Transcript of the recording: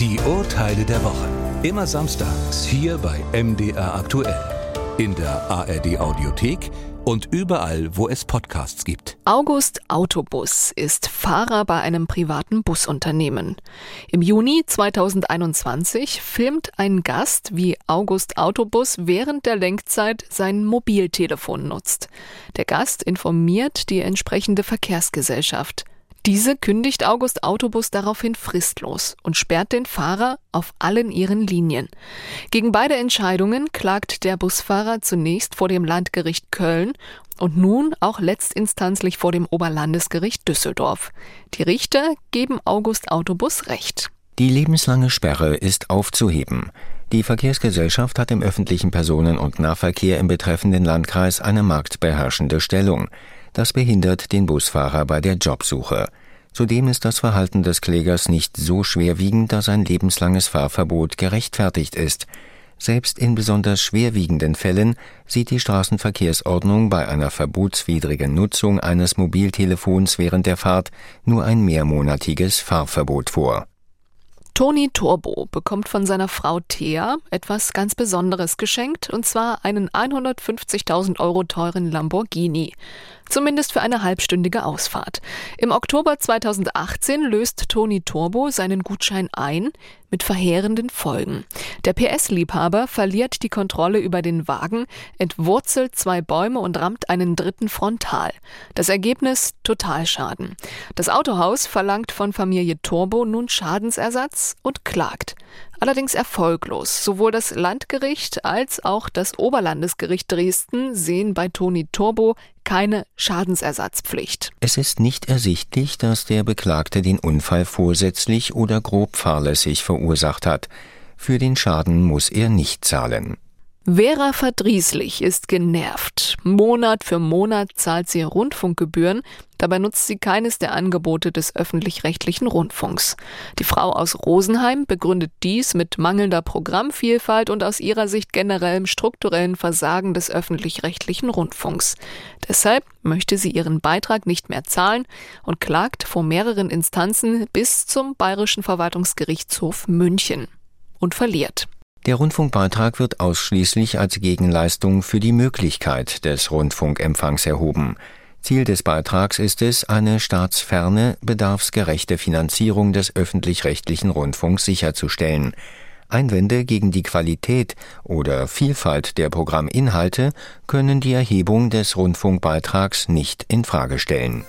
Die Urteile der Woche. Immer samstags hier bei MDR aktuell. In der ARD Audiothek und überall, wo es Podcasts gibt. August Autobus ist Fahrer bei einem privaten Busunternehmen. Im Juni 2021 filmt ein Gast, wie August Autobus während der Lenkzeit sein Mobiltelefon nutzt. Der Gast informiert die entsprechende Verkehrsgesellschaft. Diese kündigt August Autobus daraufhin fristlos und sperrt den Fahrer auf allen ihren Linien. Gegen beide Entscheidungen klagt der Busfahrer zunächst vor dem Landgericht Köln und nun auch letztinstanzlich vor dem Oberlandesgericht Düsseldorf. Die Richter geben August Autobus Recht. Die lebenslange Sperre ist aufzuheben. Die Verkehrsgesellschaft hat im öffentlichen Personen- und Nahverkehr im betreffenden Landkreis eine marktbeherrschende Stellung. Das behindert den Busfahrer bei der Jobsuche. Zudem ist das Verhalten des Klägers nicht so schwerwiegend, dass ein lebenslanges Fahrverbot gerechtfertigt ist. Selbst in besonders schwerwiegenden Fällen sieht die Straßenverkehrsordnung bei einer verbotswidrigen Nutzung eines Mobiltelefons während der Fahrt nur ein mehrmonatiges Fahrverbot vor. Toni Turbo bekommt von seiner Frau Thea etwas ganz Besonderes geschenkt, und zwar einen 150.000 Euro teuren Lamborghini. Zumindest für eine halbstündige Ausfahrt. Im Oktober 2018 löst Toni Turbo seinen Gutschein ein, mit verheerenden Folgen. Der PS-Liebhaber verliert die Kontrolle über den Wagen, entwurzelt zwei Bäume und rammt einen dritten frontal. Das Ergebnis Totalschaden. Das Autohaus verlangt von Familie Turbo nun Schadensersatz und klagt allerdings erfolglos. Sowohl das Landgericht als auch das Oberlandesgericht Dresden sehen bei Toni Turbo keine Schadensersatzpflicht. Es ist nicht ersichtlich, dass der Beklagte den Unfall vorsätzlich oder grob fahrlässig verursacht hat. Für den Schaden muss er nicht zahlen. Vera Verdrieslich ist genervt. Monat für Monat zahlt sie Rundfunkgebühren, dabei nutzt sie keines der Angebote des öffentlich-rechtlichen Rundfunks. Die Frau aus Rosenheim begründet dies mit mangelnder Programmvielfalt und aus ihrer Sicht generellem strukturellen Versagen des öffentlich-rechtlichen Rundfunks. Deshalb möchte sie ihren Beitrag nicht mehr zahlen und klagt vor mehreren Instanzen bis zum Bayerischen Verwaltungsgerichtshof München und verliert. Der Rundfunkbeitrag wird ausschließlich als Gegenleistung für die Möglichkeit des Rundfunkempfangs erhoben. Ziel des Beitrags ist es, eine staatsferne, bedarfsgerechte Finanzierung des öffentlich-rechtlichen Rundfunks sicherzustellen. Einwände gegen die Qualität oder Vielfalt der Programminhalte können die Erhebung des Rundfunkbeitrags nicht in Frage stellen.